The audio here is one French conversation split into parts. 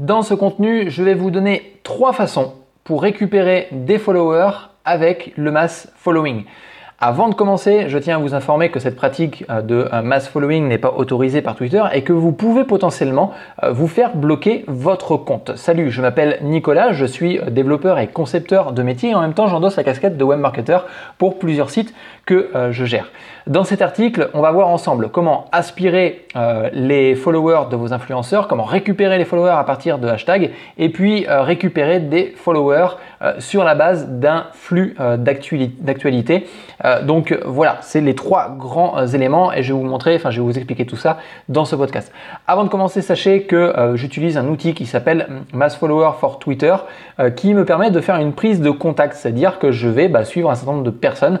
Dans ce contenu, je vais vous donner trois façons pour récupérer des followers avec le mass following. Avant de commencer, je tiens à vous informer que cette pratique euh, de euh, mass following n'est pas autorisée par Twitter et que vous pouvez potentiellement euh, vous faire bloquer votre compte. Salut, je m'appelle Nicolas, je suis développeur et concepteur de métier et en même temps j'endosse la casquette de web marketer pour plusieurs sites que je gère. Dans cet article, on va voir ensemble comment aspirer les followers de vos influenceurs, comment récupérer les followers à partir de hashtags et puis récupérer des followers sur la base d'un flux d'actualité euh, donc voilà, c'est les trois grands euh, éléments et je vais vous montrer, enfin je vais vous expliquer tout ça dans ce podcast. Avant de commencer, sachez que euh, j'utilise un outil qui s'appelle Mass Follower for Twitter qui me permet de faire une prise de contact, c'est-à-dire que je vais bah, suivre un certain nombre de personnes,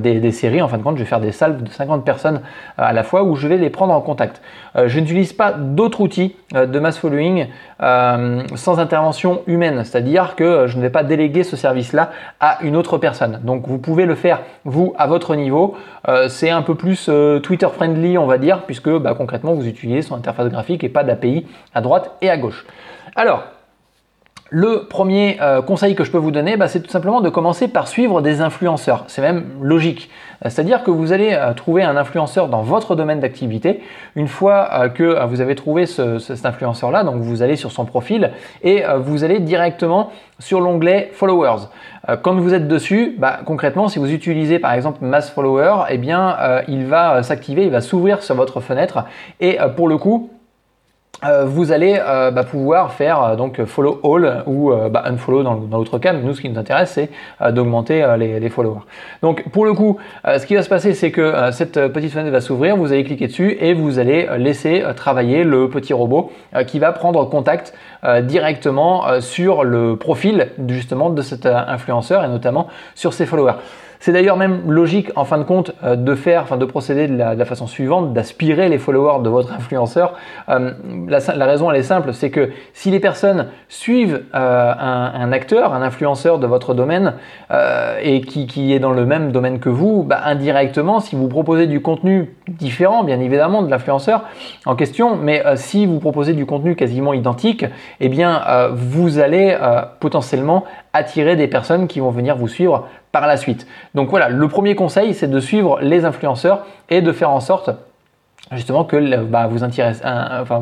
des, séries, en fin de compte, je vais faire des salves de 50 personnes à la fois où je vais les prendre en contact. je n'utilise pas d'autres outils de mass following sans intervention humaine, c'est-à-dire que je ne vais pas déléguer ce service-là à une autre personne. Donc vous pouvez le faire vous à votre niveau. Euh, c'est un peu plus euh, Twitter friendly, on va dire, puisque bah, concrètement, vous utilisez son interface graphique et pas d'API à droite et à gauche. Alors, le premier euh, conseil que je peux vous donner, bah, c'est tout simplement de commencer par suivre des influenceurs. C'est même logique. C'est-à-dire que vous allez trouver un influenceur dans votre domaine d'activité. Une fois que vous avez trouvé cet influenceur-là, donc vous allez sur son profil et vous allez directement sur l'onglet Followers. Euh, quand vous êtes dessus, bah, concrètement, si vous utilisez par exemple Mass Follower, eh bien, euh, il va euh, s'activer, il va s'ouvrir sur votre fenêtre et pour le coup, euh, vous allez euh, bah, pouvoir faire euh, donc follow all ou bah, unfollow dans, l'autre cas. Mais nous, ce qui nous intéresse, c'est d'augmenter les, followers. Donc, pour le coup, ce qui va se passer, c'est que cette petite fenêtre va s'ouvrir. Vous allez cliquer dessus et vous allez laisser travailler le petit robot qui va prendre contact directement sur le profil justement de cet influenceur et notamment sur ses followers. C'est d'ailleurs même logique en fin de compte euh, de faire, enfin de procéder de la, façon suivante, d'aspirer les followers de votre influenceur. Euh, la, raison elle est simple, c'est que si les personnes suivent euh, un, acteur, un influenceur de votre domaine et qui, est dans le même domaine que vous, bah, indirectement, si vous proposez du contenu différent, bien évidemment, de l'influenceur en question, mais si vous proposez du contenu quasiment identique, eh bien vous allez potentiellement attirer des personnes qui vont venir vous suivre par la suite. Donc voilà, le premier conseil, c'est de suivre les influenceurs et de faire en sorte justement que bah, vous,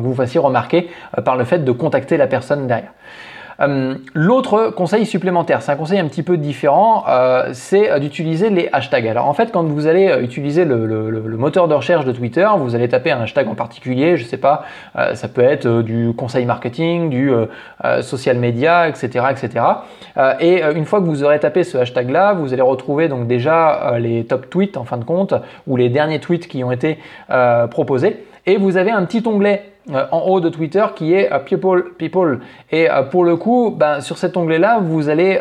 vous fassiez remarquer euh, par le fait de contacter la personne derrière. Euh, l'autre conseil supplémentaire, c'est un conseil un petit peu différent, euh, c'est d'utiliser les hashtags. Alors en fait, quand vous allez euh, utiliser le, moteur de recherche de Twitter, vous allez taper un hashtag en particulier, je sais pas, ça peut être du conseil marketing, du social media, etc., etc. et une fois que vous aurez tapé ce hashtag-là, vous allez retrouver donc déjà les top tweets en fin de compte ou les derniers tweets qui ont été proposés. Et vous avez un petit onglet euh, en haut de Twitter qui est euh, People People. Et euh, pour le coup, ben, sur cet onglet-là, vous allez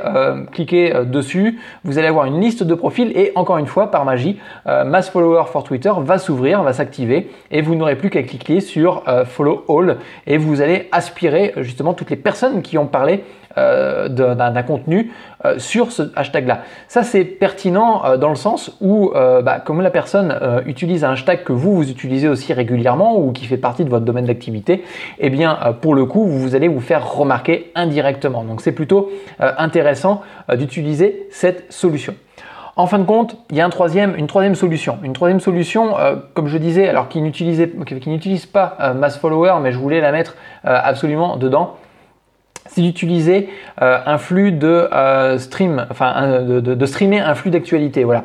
cliquer dessus, vous allez avoir une liste de profils et encore une fois, par magie, Mass Follower for Twitter va s'ouvrir, va s'activer et vous n'aurez plus qu'à cliquer sur Follow All et vous allez aspirer justement toutes les personnes qui ont parlé d'un contenu sur ce hashtag-là. Ça, c'est pertinent dans le sens où, bah, comme la personne utilise un hashtag que vous, vous utilisez aussi régulièrement ou qui fait partie de votre domaine d'activité, eh bien, pour le coup, vous allez vous faire remarquer indirectement. Donc, c'est plutôt intéressant d'utiliser cette solution. En fin de compte, il y a un troisième, une troisième solution. Une troisième solution, comme je disais, alors qui n'utilise pas Mass Follower, mais je voulais la mettre absolument dedans, c'est d'utiliser euh, un flux de euh, stream, enfin de, de, streamer un flux d'actualité. Voilà.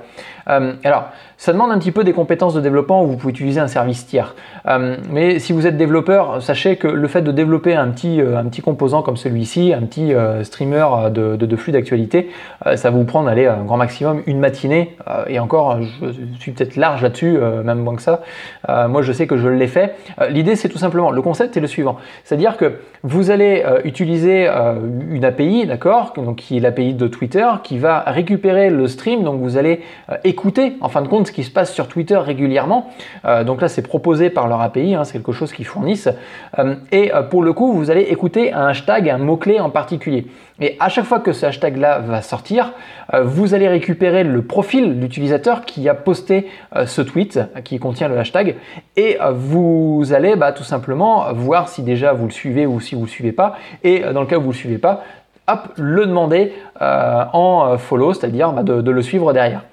Euh, alors, ça demande un petit peu des compétences de développement où vous pouvez utiliser un service tiers. Euh, mais si vous êtes développeur, sachez que le fait de développer un petit, euh, un petit composant comme celui-ci, un petit streamer de, flux d'actualité, ça va vous prendre allez, un grand maximum une matinée. et encore, je suis peut-être large là-dessus, même moins que ça. moi, je sais que je l'ai fait. L'idée, c'est tout simplement, le concept est le suivant. C'est-à-dire que vous allez utiliser une API, d'accord, qui est l'API de Twitter, qui va récupérer le stream. Donc vous allez écouter en fin de compte ce qui se passe sur Twitter régulièrement. donc là, c'est proposé par leur API, hein, c'est quelque chose qu'ils fournissent. et pour le coup, vous allez écouter un hashtag, un mot-clé en particulier. Et à chaque fois que ce hashtag-là va sortir, vous allez récupérer le profil d'utilisateur qui a posté ce tweet qui contient le hashtag et vous allez bah, tout simplement voir si déjà vous le suivez ou si vous le suivez pas. Et dans le cas où vous le suivez pas, hop, le demander euh, en euh, follow, c'est-à-dire bah, de, le suivre derrière.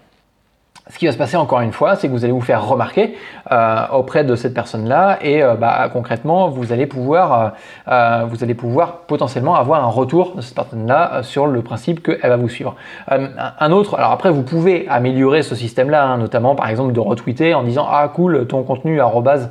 Ce qui va se passer encore une fois, c'est que vous allez vous faire remarquer euh, auprès de cette personne-là et bah, concrètement, vous allez pouvoir, vous allez pouvoir potentiellement avoir un retour de cette personne-là sur le principe qu'elle va vous suivre. un autre, alors après, vous pouvez améliorer ce système-là, hein, notamment par exemple de retweeter en disant ah cool ton contenu arrobase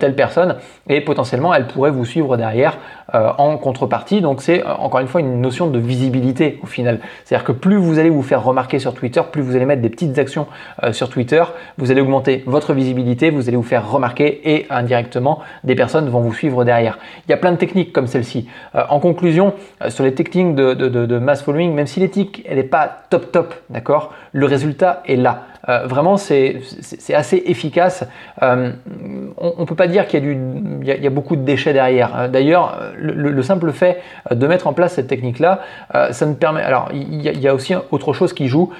telle personne et potentiellement elle pourrait vous suivre derrière euh, en contrepartie. Donc c'est euh, encore une fois une notion de visibilité au final. C'est-à-dire que plus vous allez vous faire remarquer sur Twitter, plus vous allez mettre des petites actions euh, sur Twitter, vous allez augmenter votre visibilité, vous allez vous faire remarquer et indirectement des personnes vont vous suivre derrière. Il y a plein de techniques comme celle-ci. en conclusion, sur les techniques de, mass following, même si l'éthique n'est pas top top, d'accord, le résultat est là. Euh, vraiment, c'est assez efficace. Euh, on ne peut pas dire qu'il y, y, a beaucoup de déchets derrière. Euh, d'ailleurs, le, simple fait de mettre en place cette technique-là, ça me permet. Alors, il y, a aussi autre chose qui joue,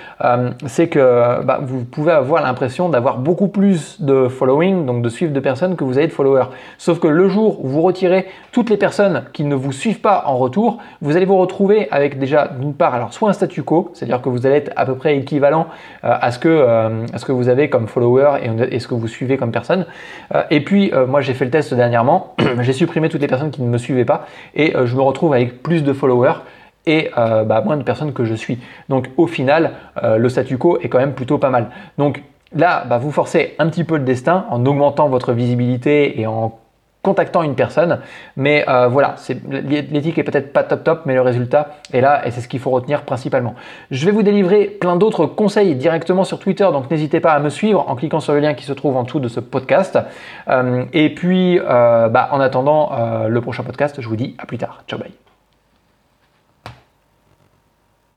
c'est que bah, vous pouvez avoir l'impression d'avoir beaucoup plus de following, donc de suivre de personnes que vous avez de followers. Sauf que le jour où vous retirez toutes les personnes qui ne vous suivent pas en retour, vous allez vous retrouver avec déjà d'une part, alors soit un statu quo, c'est-à-dire que vous allez être à peu près équivalent à ce que euh, ce que vous avez comme follower et, ce que vous suivez comme personne. Euh, et puis, euh, moi, j'ai fait le test dernièrement. j'ai supprimé toutes les personnes qui ne me suivaient pas et je me retrouve avec plus de followers et bah, moins de personnes que je suis. Donc au final, le statu quo est quand même plutôt pas mal. Donc là, bah, vous forcez un petit peu le destin en augmentant votre visibilité et en contactant une personne. Mais euh, voilà, l'éthique est peut-être pas top top, mais le résultat est là et c'est ce qu'il faut retenir principalement. Je vais vous délivrer plein d'autres conseils directement sur Twitter, donc n'hésitez pas à me suivre en cliquant sur le lien qui se trouve en dessous de ce podcast. Euh, et puis, euh, bah, en attendant le prochain podcast, je vous dis à plus tard. Ciao, bye.